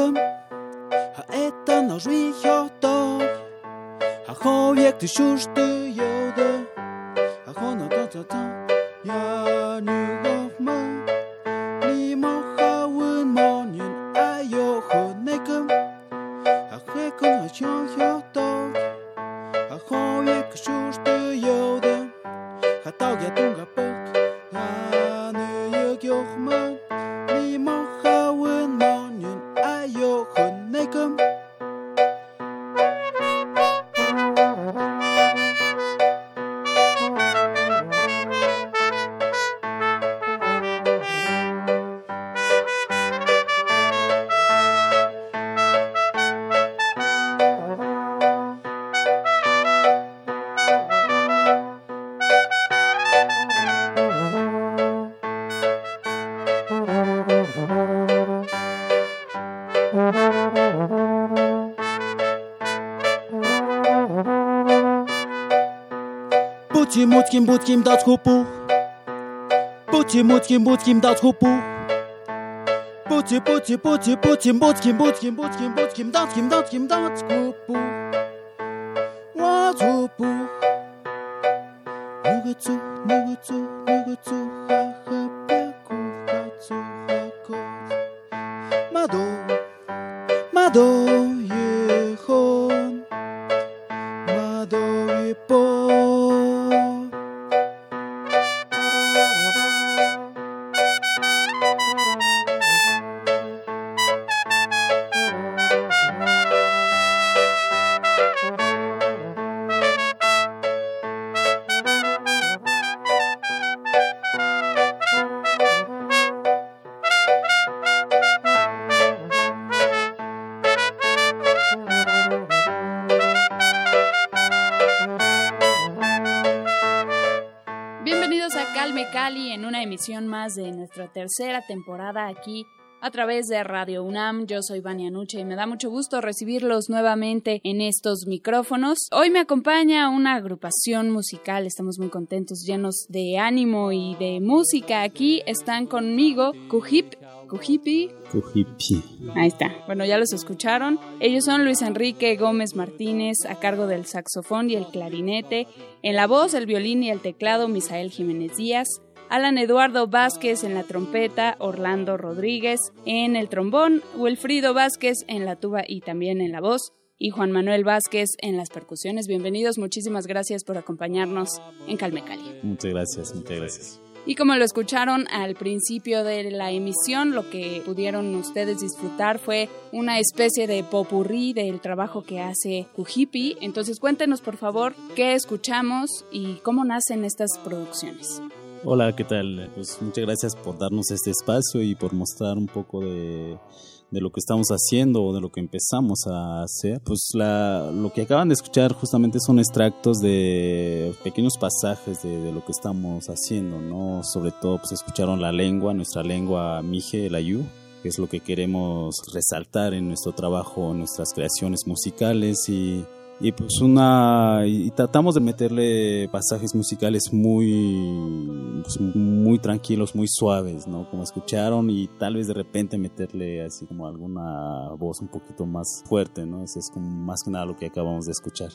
Welcome haettan á svíhjóttar að hóf ég til sjúrstu jóðu að hóna dóttar putimutkimutkimdatskupu putimutkimutkimdatskupu putiputiputiputimutkimutkimutkimutkimutkimdatskimdatskimdatskupu 我做不，哪个做，哪个做，哪个做？En una emisión más de nuestra tercera temporada aquí a través de Radio UNAM. Yo soy Vania Nuche y me da mucho gusto recibirlos nuevamente en estos micrófonos. Hoy me acompaña una agrupación musical, estamos muy contentos, llenos de ánimo y de música. Aquí están conmigo Cujip, Cujipi. Ahí está. Bueno, ya los escucharon. Ellos son Luis Enrique Gómez Martínez a cargo del saxofón y el clarinete. En la voz, el violín y el teclado, Misael Jiménez Díaz. Alan Eduardo Vázquez en la trompeta, Orlando Rodríguez en el trombón, Wilfrido Vázquez en la tuba y también en la voz, y Juan Manuel Vázquez en las percusiones. Bienvenidos, muchísimas gracias por acompañarnos en Calme Cali. Muchas gracias, muchas gracias. Y como lo escucharon al principio de la emisión, lo que pudieron ustedes disfrutar fue una especie de popurrí del trabajo que hace Kujipi. Entonces cuéntenos por favor qué escuchamos y cómo nacen estas producciones. Hola, ¿qué tal? Pues muchas gracias por darnos este espacio y por mostrar un poco de, de lo que estamos haciendo o de lo que empezamos a hacer. Pues la, lo que acaban de escuchar justamente son extractos de pequeños pasajes de, lo que estamos haciendo, ¿no? Sobre todo pues escucharon la lengua, nuestra lengua mije, el ayú, que es lo que queremos resaltar en nuestro trabajo, nuestras creaciones musicales y y pues una y tratamos de meterle pasajes musicales muy pues, muy tranquilos muy suaves no como escucharon y tal vez de repente meterle así como alguna voz un poquito más fuerte no ese es como más que nada lo que acabamos de escuchar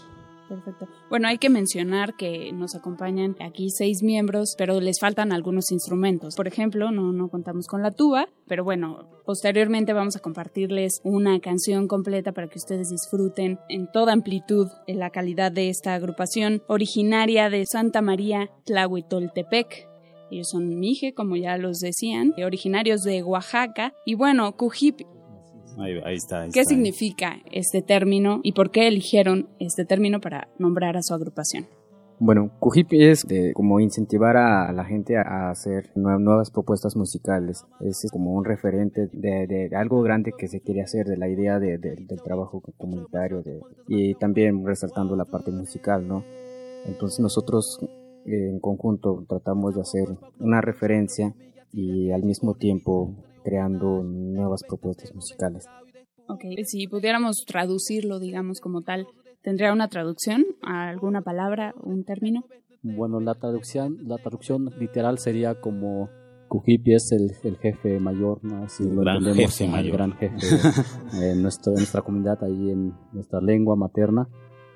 Perfecto. Bueno, hay que mencionar que nos acompañan aquí seis miembros, pero les faltan algunos instrumentos. Por ejemplo, no, no contamos con la tuba, pero bueno, posteriormente vamos a compartirles una canción completa para que ustedes disfruten en toda amplitud la calidad de esta agrupación originaria de Santa María Tlahuitoltepec. Ellos son Mije, como ya los decían, originarios de Oaxaca. Y bueno, Cujip Ahí, ahí está. ahí ¿Qué está. significa este término y por qué eligieron este término para nombrar a su agrupación? Bueno, Kujipi es de, como incentivar a la gente a hacer nuevas propuestas musicales. Es como un referente de, algo grande que se quiere hacer, de la idea del trabajo comunitario y también resaltando la parte musical, ¿no? Entonces nosotros eh, en conjunto tratamos de hacer una referencia y al mismo tiempo creando nuevas propuestas musicales. Ok, si pudiéramos traducirlo, digamos, como tal, ¿Tendría una traducción a alguna palabra, un término? Bueno, la traducción, la traducción literal sería como Kujipi es el, el, jefe mayor, ¿no? Así el gran jefe el gran jefe en, nuestro, en nuestra comunidad, ahí en nuestra lengua materna.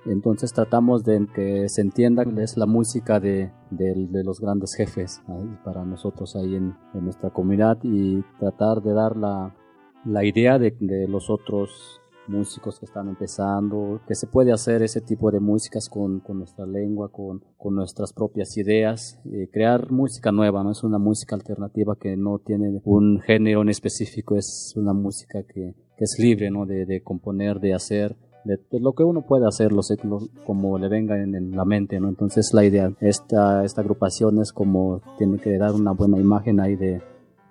Entonces tratamos de que se entienda que es la música de, de, los grandes jefes para nosotros ahí en, nuestra comunidad y tratar de dar la, la idea de, los otros músicos que están empezando, que se puede hacer ese tipo de músicas con, con nuestra lengua, con, con, nuestras propias ideas, crear música nueva, ¿no? Es una música alternativa que no tiene un género en específico, es una música que, que es libre, ¿no? De, de componer, de hacer, de, lo que uno puede hacer, lo, como le venga en, la mente, ¿no? Entonces la idea, esta, esta agrupación es como tiene que dar una buena imagen ahí de,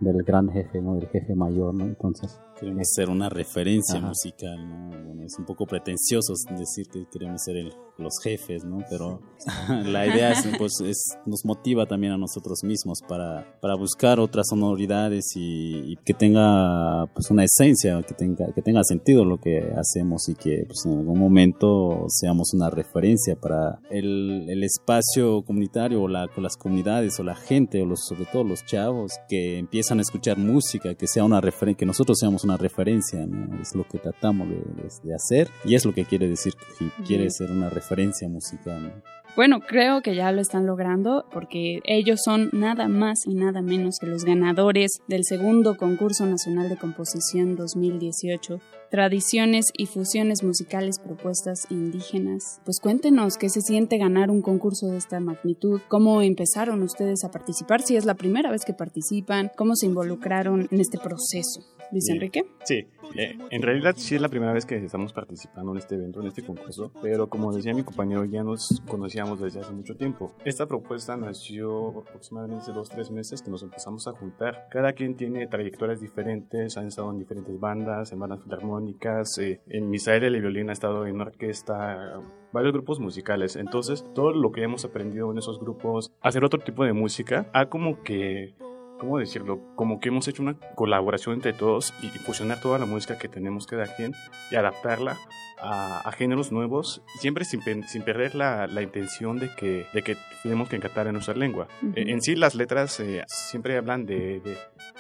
del gran jefe, ¿no? Del jefe mayor, ¿no? Entonces Queremos ser una referencia musical, ¿no? es un poco pretencioso decir que queremos ser los jefes, ¿no? Pero la idea es, pues, es, nos motiva también a nosotros mismos para, para buscar otras sonoridades y, que tenga pues una esencia, que tenga, que tenga sentido lo que hacemos y que pues, en algún momento seamos una referencia para el, el espacio comunitario o la, con las comunidades o la gente o los, sobre todo los chavos que empiezan a escuchar música, que sea una referencia, que nosotros seamos una referencia, ¿no? Es lo que tratamos de, hacer y es lo que quiere decir que quiere ser una referencia musical, Bueno, creo que ya lo están logrando porque ellos son nada más y nada menos que los ganadores del segundo concurso nacional de composición 2018 tradiciones y fusiones musicales propuestas indígenas. Pues cuéntenos qué se siente ganar un concurso de esta magnitud, cómo empezaron ustedes a participar, si es la primera vez que participan, cómo se involucraron en este proceso. Luis Enrique. Sí, eh, en realidad sí es la primera vez que estamos participando en este evento, en este concurso, pero como decía mi compañero, ya nos conocíamos desde hace mucho tiempo. Esta propuesta nació aproximadamente dos, tres meses que nos empezamos a juntar. Cada quien tiene trayectorias diferentes, han estado en diferentes bandas, en bandas filarmónicas, eh, en Misael el violín ha estado en orquesta, varios grupos musicales. Entonces, todo lo que hemos aprendido en esos grupos, hacer otro tipo de música, ha como que ¿cómo decirlo? Como que hemos hecho una colaboración entre todos y fusionar toda la música que tenemos cada quien y adaptarla a, géneros nuevos, siempre sin, sin perder la, la, intención de que, de que tenemos que encantar en nuestra lengua. E, en sí, las letras eh, siempre hablan de, de,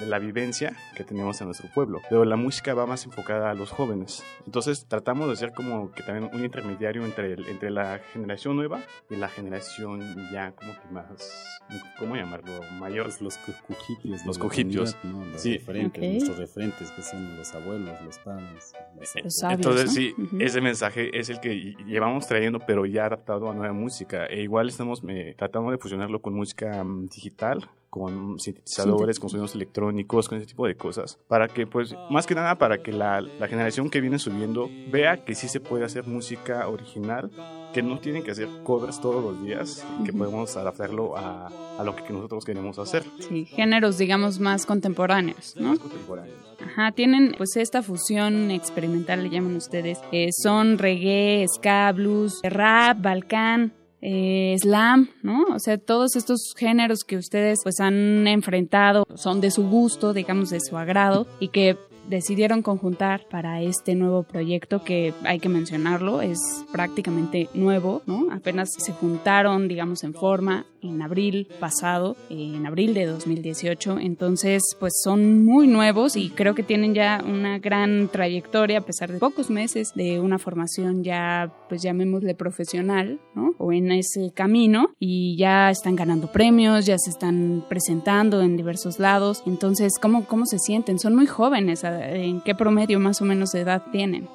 la vivencia que tenemos en nuestro pueblo, pero la música va más enfocada a los jóvenes. Entonces, tratamos de ser como que también un intermediario entre, entre la generación nueva y la generación ya como que más, ¿cómo llamarlo? Mayor. Pues los cujipios. Los cujipios. Los referentes, nuestros referentes que son los abuelos, los padres. Los Entonces, sí, ese mensaje es el que llevamos trayendo, pero ya adaptado a nueva música. E igual estamos eh, tratando de fusionarlo con música mm, digital, con sintetizadores, con sonidos electrónicos, con ese tipo de cosas, para que, pues, más que nada, para que la, la, generación que viene subiendo vea que sí se puede hacer música original, que no tienen que hacer covers todos los días, que podemos adaptarlo a, a, lo que nosotros queremos hacer. Sí, géneros, digamos, más contemporáneos, ¿no? Más contemporáneos. Ajá, tienen pues esta fusión experimental, le llaman ustedes. Eh, son reggae, ska, blues, rap, balcán, eh, slam, ¿no? O sea, todos estos géneros que ustedes pues han enfrentado son de su gusto, digamos, de su agrado y que decidieron conjuntar para este nuevo proyecto que hay que mencionarlo, es prácticamente nuevo, ¿no? Apenas se juntaron, digamos, en forma en abril pasado, en abril de 2018, entonces pues son muy nuevos y creo que tienen ya una gran trayectoria a pesar de pocos meses de una formación ya pues llamémosle profesional, ¿no? O en ese camino y ya están ganando premios, ya se están presentando en diversos lados, entonces ¿cómo, cómo se sienten? Son muy jóvenes, ¿en qué promedio más o menos de edad tienen?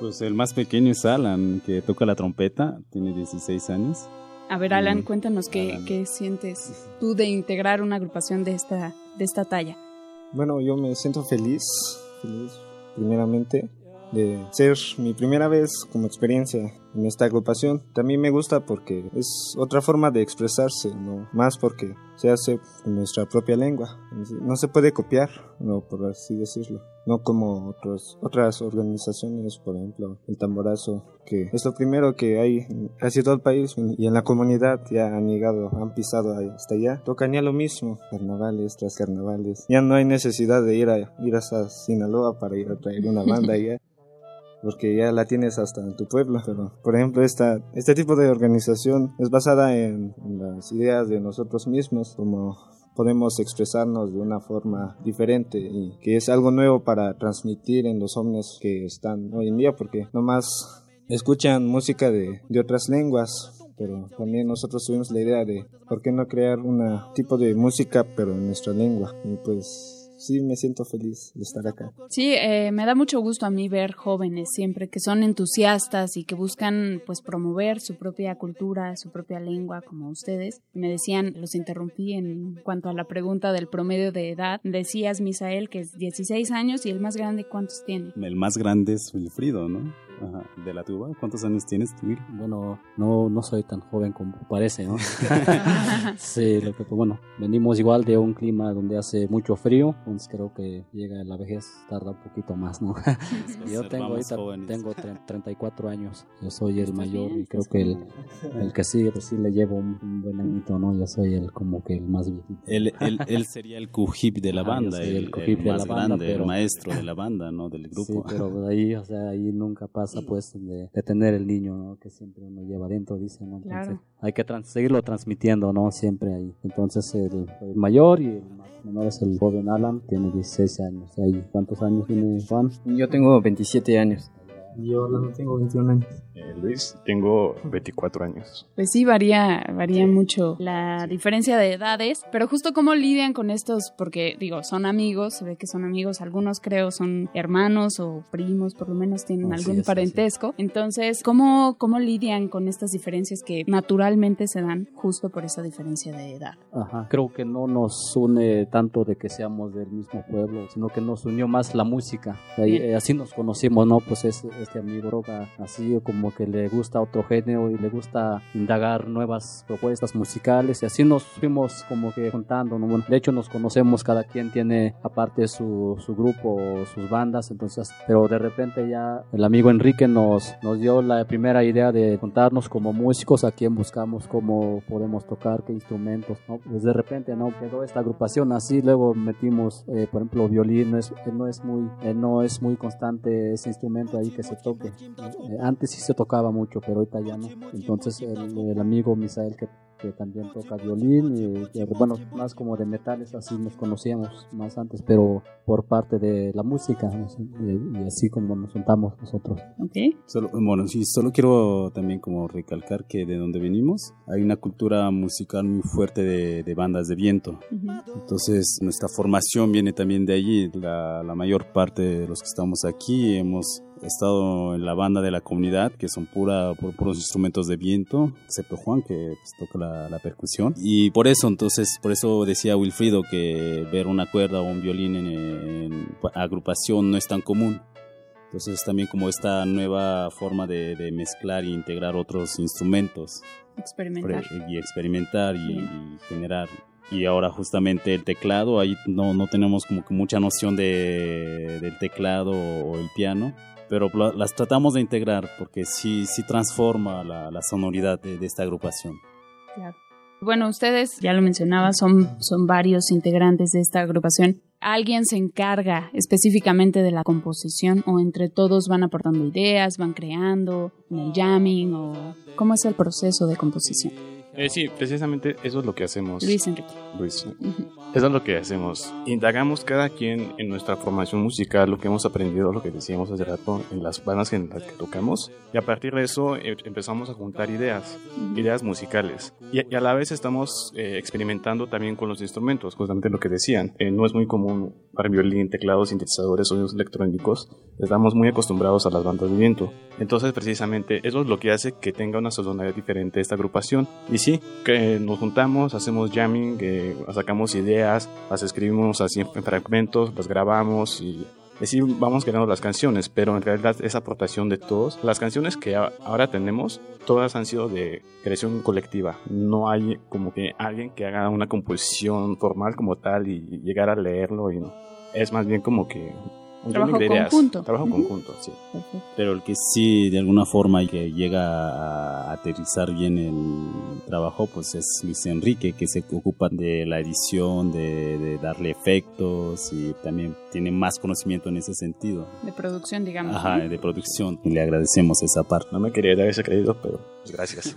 Pues el más pequeño es Alan, que toca la trompeta, tiene 16 años. A ver, Alan, cuéntanos qué, qué, sientes tú de integrar una agrupación de esta, de esta talla. Bueno, yo me siento feliz, feliz primeramente, de ser mi primera vez como experiencia en esta agrupación. También me gusta porque es otra forma de expresarse, ¿no? Más porque se hace en nuestra propia lengua. No se puede copiar, no por así decirlo. No como otros, otras organizaciones, por ejemplo, el tamborazo, que es lo primero que hay en casi todo el país y en la comunidad ya han llegado, han pisado hasta allá. Tocan ya lo mismo, carnavales tras carnavales. Ya no hay necesidad de ir a ir hasta Sinaloa para ir a traer una banda ya porque ya la tienes hasta en tu pueblo. Pero, por ejemplo, esta, este tipo de organización es basada en, las ideas de nosotros mismos, como podemos expresarnos de una forma diferente y que es algo nuevo para transmitir en los jóvenes que están hoy en día, porque nomás escuchan música de, de otras lenguas, pero también nosotros tuvimos la idea de por qué no crear un tipo de música pero en nuestra lengua y pues sí me siento feliz de estar acá. Sí, eh, me da mucho gusto a mí ver jóvenes siempre que son entusiastas y que buscan pues promover su propia cultura, su propia lengua como ustedes. Me decían, los interrumpí en cuanto a la pregunta del promedio de edad. Decías, Misael, que es 16 años y el más grande, ¿cuántos tiene? El más grande es Wilfrido, ¿no? De la tuba. ¿Cuántos años tienes? Bueno, no, no soy tan joven como parece, ¿no? sí, lo que, pues, bueno, venimos igual de un clima donde hace mucho frío, entonces creo que llega la vejez, tarda un poquito más, ¿no? yo tengo ahorita, tengo 34 años, yo soy el mayor y creo que el, el que sigue, pues sí le llevo un, buen añito, ¿no? Yo soy el como que el más viejito. Él, él, él sería el cujip de la banda, el, el, el, más grande, el maestro de la banda, ¿no? Del grupo. Sí, pero ahí, o sea, ahí nunca pasa pues de, tener el niño que siempre uno lleva dentro, dice, ¿no? hay que seguirlo transmitiendo, ¿no? Siempre ahí. Entonces el, mayor y el menor es el joven Alan, tiene 16 años. Ahí. ¿Cuántos años tiene Juan? Yo tengo 27 años. Yo no tengo 21 años. Eh, Luis, tengo 24 años. Pues sí, varía, varía mucho la diferencia de edades, pero justo cómo lidian con estos, porque digo, son amigos, se ve que son amigos, algunos creo son hermanos o primos, por lo menos tienen algún parentesco. Entonces, ¿cómo, ¿cómo lidian con estas diferencias que naturalmente se dan justo por esa diferencia de edad? Ajá, creo que no nos une tanto de que seamos del mismo pueblo, sino que nos unió más la música. Eh, así nos conocimos, ¿no? Pues es, este amigo Roca, así como que le gusta otro género y le gusta indagar nuevas propuestas musicales y así nos fuimos como que contando, ¿no? de hecho nos conocemos, cada quien tiene aparte su, su grupo, sus bandas, entonces, pero de repente ya el amigo Enrique nos, nos dio la primera idea de contarnos como músicos a quién buscamos, cómo podemos tocar, qué instrumentos, ¿no? Pues de repente, ¿no? Quedó esta agrupación así, luego metimos, eh, por ejemplo, violín, no es, no es muy, no es muy constante ese instrumento ahí que se toque. Eh, antes sí se tocaba mucho, pero ahorita ya no. Entonces el, amigo Misael que, que, también toca violín, y, bueno, más como de metales, así nos conocíamos más antes, pero por parte de la música, y, así como nos juntamos nosotros. Okay. Solo, bueno, sí, solo quiero también como recalcar que de donde venimos hay una cultura musical muy fuerte de, de bandas de viento. Entonces nuestra formación viene también de allí. La, la mayor parte de los que estamos aquí hemos He estado en la banda de la comunidad, que son pura, puros instrumentos de viento, excepto Juan, que pues, toca la, percusión. Y por eso, entonces, por eso decía Wilfrido que ver una cuerda o un violín en, agrupación no es tan común. Entonces también como esta nueva forma de, mezclar e integrar otros instrumentos. Experimentar. Y experimentar y, generar y ahora justamente el teclado, ahí no, no tenemos como que mucha noción de, del teclado o el piano, pero las tratamos de integrar porque sí, sí transforma la, la sonoridad de, esta agrupación. Claro. Bueno, ustedes, ya lo mencionaba, son, son varios integrantes de esta agrupación. ¿Alguien se encarga específicamente de la composición o entre todos van aportando ideas, van creando, en el jamming o cómo es el proceso de composición? Eh, sí, precisamente eso es lo que hacemos. Luis Enrique. Luis. Eso es lo que hacemos. Indagamos cada quien en nuestra formación musical, lo que hemos aprendido, lo que decíamos hace rato, en las bandas en las que tocamos. Y a partir de eso eh, empezamos a juntar ideas, ideas musicales. Y, a la vez estamos eh, experimentando también con los instrumentos, justamente lo que decían. no es muy común para violín, teclados, sintetizadores, sonidos electrónicos. Estamos muy acostumbrados a las bandas de viento. Entonces, precisamente, eso es lo que hace que tenga una sonoridad diferente esta agrupación. Y sí, que nos juntamos, hacemos jamming, sacamos ideas, las escribimos así en fragmentos, las grabamos y sí vamos creando las canciones, pero en realidad es aportación de todos. Las canciones que ahora tenemos, todas han sido de creación colectiva. No hay como que alguien que haga una composición formal como tal y llegar a leerlo y no. Es más bien como que Trabajo conjunto. Trabajo conjunto, sí. Pero el que sí, de alguna forma, y que llega a aterrizar bien el trabajo, pues es Luis Enrique, que se ocupa de la edición, de, darle efectos y también tiene más conocimiento en ese sentido. De producción, digamos. Ajá, de producción. Y le agradecemos esa parte. No me quería dar ese crédito, pero pues gracias.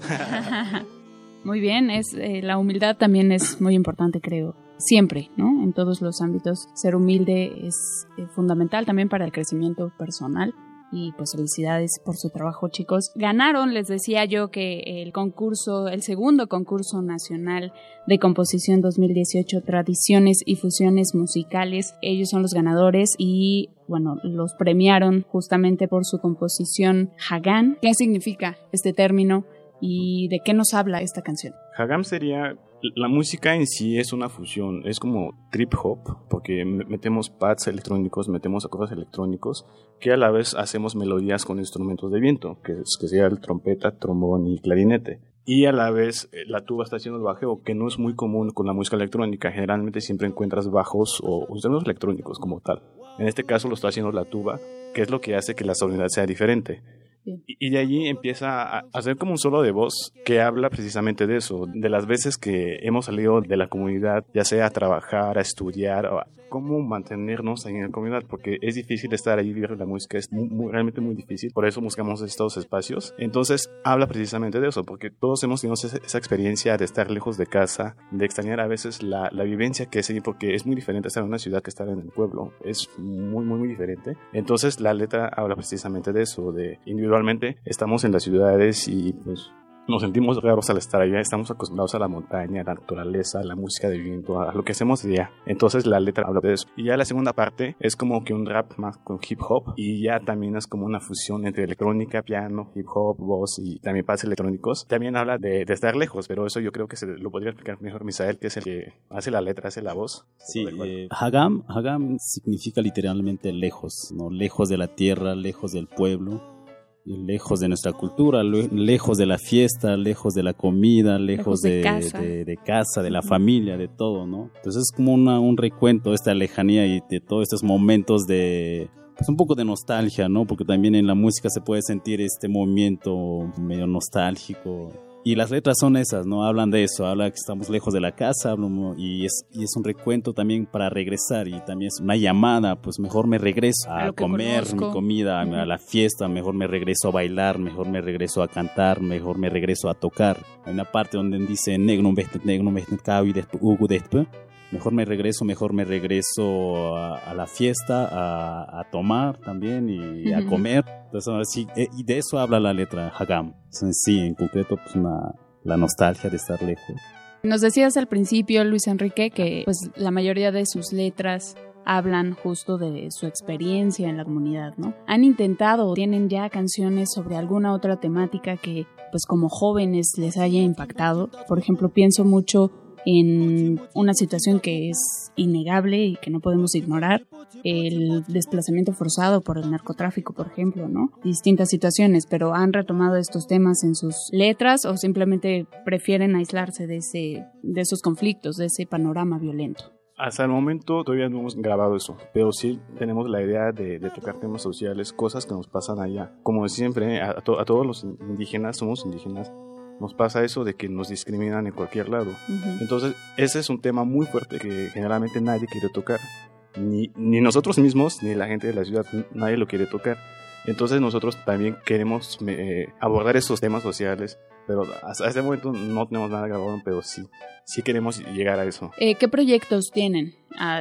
muy bien, es, eh, la humildad también es muy importante, creo siempre, ¿no? En todos los ámbitos. Ser humilde es eh, fundamental también para el crecimiento personal. Y pues felicidades por su trabajo, chicos. Ganaron, les decía yo, que el concurso, el segundo concurso nacional de composición 2018, Tradiciones y Fusiones Musicales. Ellos son los ganadores y, bueno, los premiaron justamente por su composición Hagan. ¿Qué significa este término y de qué nos habla esta canción? Hagam sería la música en sí es una fusión, es como trip hop, porque metemos pads electrónicos, metemos acordes electrónicos, que a la vez hacemos melodías con instrumentos de viento, que, es, que sea el trompeta, trombón y clarinete. Y a la vez eh, la tuba está haciendo el bajeo, que no es muy común con la música electrónica. Generalmente siempre encuentras bajos o instrumentos electrónicos como tal. En este caso lo está haciendo la tuba, que es lo que hace que la sonoridad sea diferente. Y, de allí empieza a hacer como un solo de voz que habla precisamente de eso, de las veces que hemos salido de la comunidad, ya sea a trabajar, a estudiar, cómo mantenernos en la comunidad, porque es difícil estar ahí, vivir la música es realmente muy difícil, por eso buscamos estos espacios. Entonces habla precisamente de eso, porque todos hemos tenido esa, experiencia de estar lejos de casa, de extrañar a veces la, la vivencia que es ahí, porque es muy diferente estar en una ciudad que estar en el pueblo, es muy, muy, muy diferente. Entonces la letra habla precisamente de eso, de individual individualmente estamos en las ciudades y pues nos sentimos raros al estar allá, estamos acostumbrados a la montaña, a la naturaleza, a la música de viento, a lo que hacemos día. Entonces la letra habla de eso. Y ya la segunda parte es como que un rap más con hip hop y ya también es como una fusión entre electrónica, piano, hip hop, voz y también pases electrónicos. También habla de, estar lejos, pero eso yo creo que se lo podría explicar mejor Misael, que es el que hace la letra, hace la voz. Sí, eh, Hagam, Hagam significa literalmente lejos, ¿no? Lejos de la tierra, lejos del pueblo lejos de nuestra cultura, lejos de la fiesta, lejos de la comida, lejos, de, casa. de, la familia, de todo, ¿no? Entonces es como una, un recuento de esta lejanía y de todos estos momentos de, pues un poco de nostalgia, ¿no? Porque también en la música se puede sentir este movimiento medio nostálgico y las letras son esas, ¿no? Hablan de eso, habla que estamos lejos de la casa, y es, y es un recuento también para regresar y también es una llamada, pues mejor me regreso a, comer mi comida, a la fiesta, mejor me regreso a bailar, mejor me regreso a cantar, mejor me regreso a tocar. Hay una parte donde dice negro, negro, después mejor me regreso, mejor me regreso a, la fiesta, a, tomar también y a comer. Entonces, eh, y de eso habla la letra Hagam. sí, en concreto, pues la nostalgia de estar lejos. Nos decías al principio, Luis Enrique, que pues la mayoría de sus letras hablan justo de su experiencia en la comunidad, ¿no? ¿Han intentado o tienen ya canciones sobre alguna otra temática que pues como jóvenes les haya impactado? Por ejemplo, pienso mucho en una situación que es innegable y que no podemos ignorar, el desplazamiento forzado por el narcotráfico, por ejemplo, ¿no? Distintas situaciones, pero han retomado estos temas en sus letras o simplemente prefieren aislarse de ese de esos conflictos, de ese panorama violento. Hasta el momento todavía no hemos grabado eso, pero sí tenemos la idea de, tocar temas sociales, cosas que nos pasan allá. Como siempre, a, a todos los indígenas, somos indígenas, nos pasa eso de que nos discriminan en cualquier lado. Entonces, ese es un tema muy fuerte que generalmente nadie quiere tocar. Ni, ni nosotros mismos, ni la gente de la ciudad, nadie lo quiere tocar. Entonces nosotros también queremos eh, abordar esos temas sociales, pero hasta este momento no tenemos nada grabado, pero sí, sí queremos llegar a eso. Eh, ¿Qué proyectos tienen?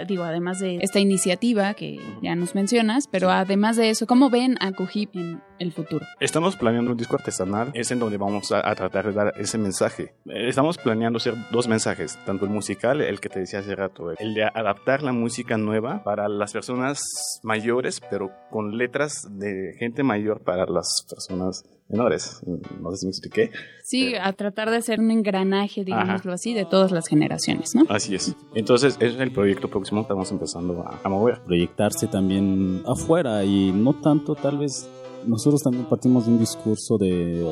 Digo, además de esta iniciativa que ya nos mencionas, pero además de eso, ¿cómo ven a Cujip en el futuro? Estamos planeando un disco artesanal, es en donde vamos a, tratar de dar ese mensaje. Eh, estamos planeando hacer dos mensajes, tanto el musical, el que te decía hace rato, el de adaptar la música nueva para las personas mayores, pero con letras de gente mayor para las personas menores. No sé si me expliqué. Sí, a tratar de hacer un engranaje, digámoslo así, de todas las generaciones, ¿no? Así es. Entonces, ese es el proyecto próximo que estamos empezando a, a mover. Proyectarse también afuera y no tanto tal vez nosotros también partimos de un discurso de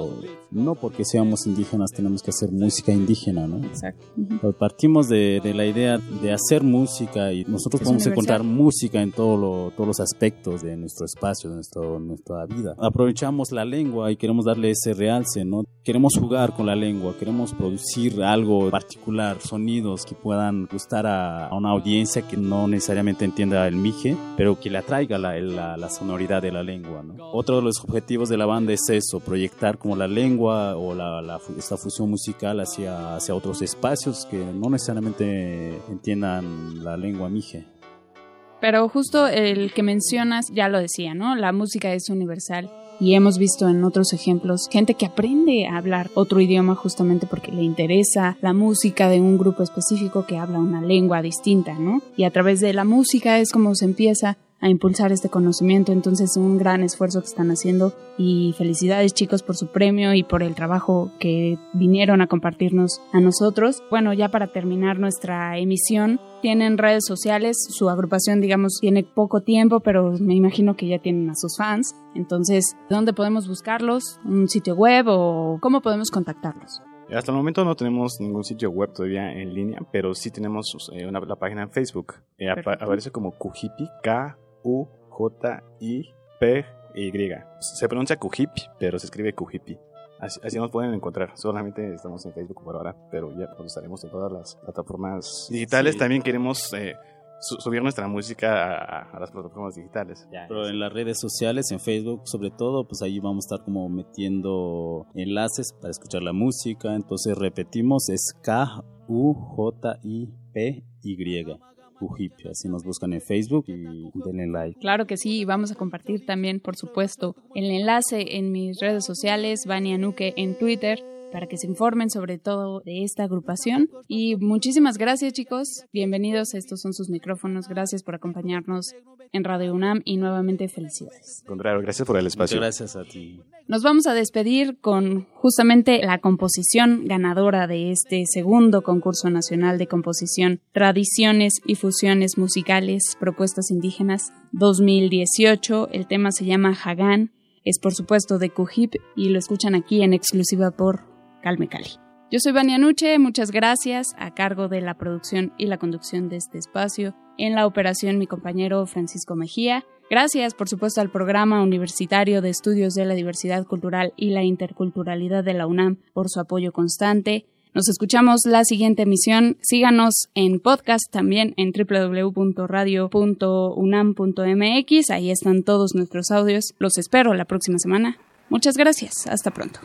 no porque seamos indígenas tenemos que hacer música indígena, ¿no? Exacto. Partimos de, de, la idea de hacer música y nosotros podemos encontrar música en todo lo, todos los aspectos de nuestro espacio, de nuestro, nuestra vida. Aprovechamos la lengua y queremos darle ese realce, ¿no? Queremos jugar con la lengua, queremos producir algo particular, sonidos que puedan gustar a, a una audiencia que no necesariamente entienda el mije, pero que le atraiga la, la, la sonoridad de la lengua, ¿no? Otro los objetivos de la banda es eso, proyectar como la lengua o la, la, esta fusión musical hacia, hacia otros espacios que no necesariamente entiendan la lengua mije. Pero justo el que mencionas ya lo decía, ¿no? La música es universal y hemos visto en otros ejemplos gente que aprende a hablar otro idioma justamente porque le interesa la música de un grupo específico que habla una lengua distinta, ¿no? Y a través de la música es como se empieza a impulsar este conocimiento. Entonces, un gran esfuerzo que están haciendo y felicidades chicos por su premio y por el trabajo que vinieron a compartirnos a nosotros. Bueno, ya para terminar nuestra emisión, tienen redes sociales, su agrupación, digamos, tiene poco tiempo, pero me imagino que ya tienen a sus fans. Entonces, ¿dónde podemos buscarlos? ¿Un sitio web o cómo podemos contactarlos? Hasta el momento no tenemos ningún sitio web todavía en línea, pero sí tenemos eh, una, la página en Facebook. Eh, aparece como Kujipi, K U-J-I-P-Y. Se pronuncia Kujipi, pero se escribe Kujipi. Así, así, nos pueden encontrar. Solamente estamos en Facebook por ahora, pero ya estaremos en todas las plataformas digitales. Sí. También queremos eh, su subir nuestra música a, a, las plataformas digitales. Ya, pero en las redes sociales, en Facebook sobre todo, pues ahí vamos a estar como metiendo enlaces para escuchar la música. Entonces repetimos, es K-U-J-I-P-Y. Ujip, así nos buscan en Facebook y denle like. Claro que sí, y vamos a compartir también, por supuesto, el enlace en mis redes sociales, Vania Nuque en Twitter, para que se informen sobre todo de esta agrupación. Y muchísimas gracias chicos, bienvenidos, estos son sus micrófonos, gracias por acompañarnos en Radio UNAM y nuevamente felicidades. Contrario, gracias por el espacio. Muchas gracias a ti. Nos vamos a despedir con justamente la composición ganadora de este segundo concurso nacional de composición, Tradiciones y Fusiones Musicales, Propuestas Indígenas 2018. El tema se llama Hagán, es por supuesto de Cujip y lo escuchan aquí en exclusiva por Calme Cali. Yo soy Vania Nuche, muchas gracias, a cargo de la producción y la conducción de este espacio. En la operación mi compañero Francisco Mejía. Gracias, por supuesto, al Programa Universitario de Estudios de la Diversidad Cultural y la Interculturalidad de la UNAM por su apoyo constante. Nos escuchamos la siguiente emisión. Síganos en podcast también en www.radio.unam.mx. Ahí están todos nuestros audios. Los espero la próxima semana. Muchas gracias. Hasta pronto.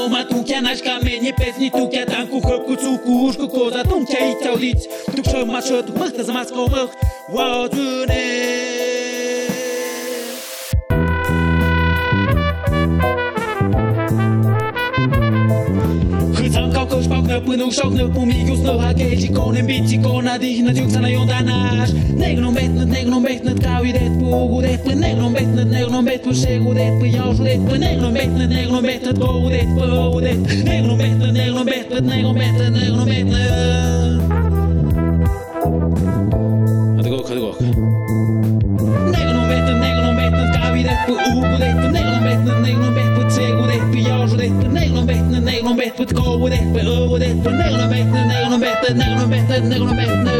Moma tukja nashka menye pesni tukja tanku khop ku tsu ku ush ku koza tum chai chau lich tuk shom ma shot mak tazmas ko lõpuni šoknõ ummigus nõha keegi koonib pitsi koona tihna tüksana jondanas Negro on petnud, negro on petnud, kaavi teetpu, kuhu teetpu, negro on petnud, negro on petpu, segu teetpu, jausu teetpu, negro on petnud, negro on petnud, kohu teetpu, õhu teetpu, negro on petnud, negro on petnud, negro on petnud, negro on petnud. oota, kook, oota, kook. negro on petnud, negro on petnud, kaavi teetpu, uhu teetpu. bättre, better, egna bättre, gå och det för och det för den egna bättre, den egna bättre, den egna bättre, den egna bättre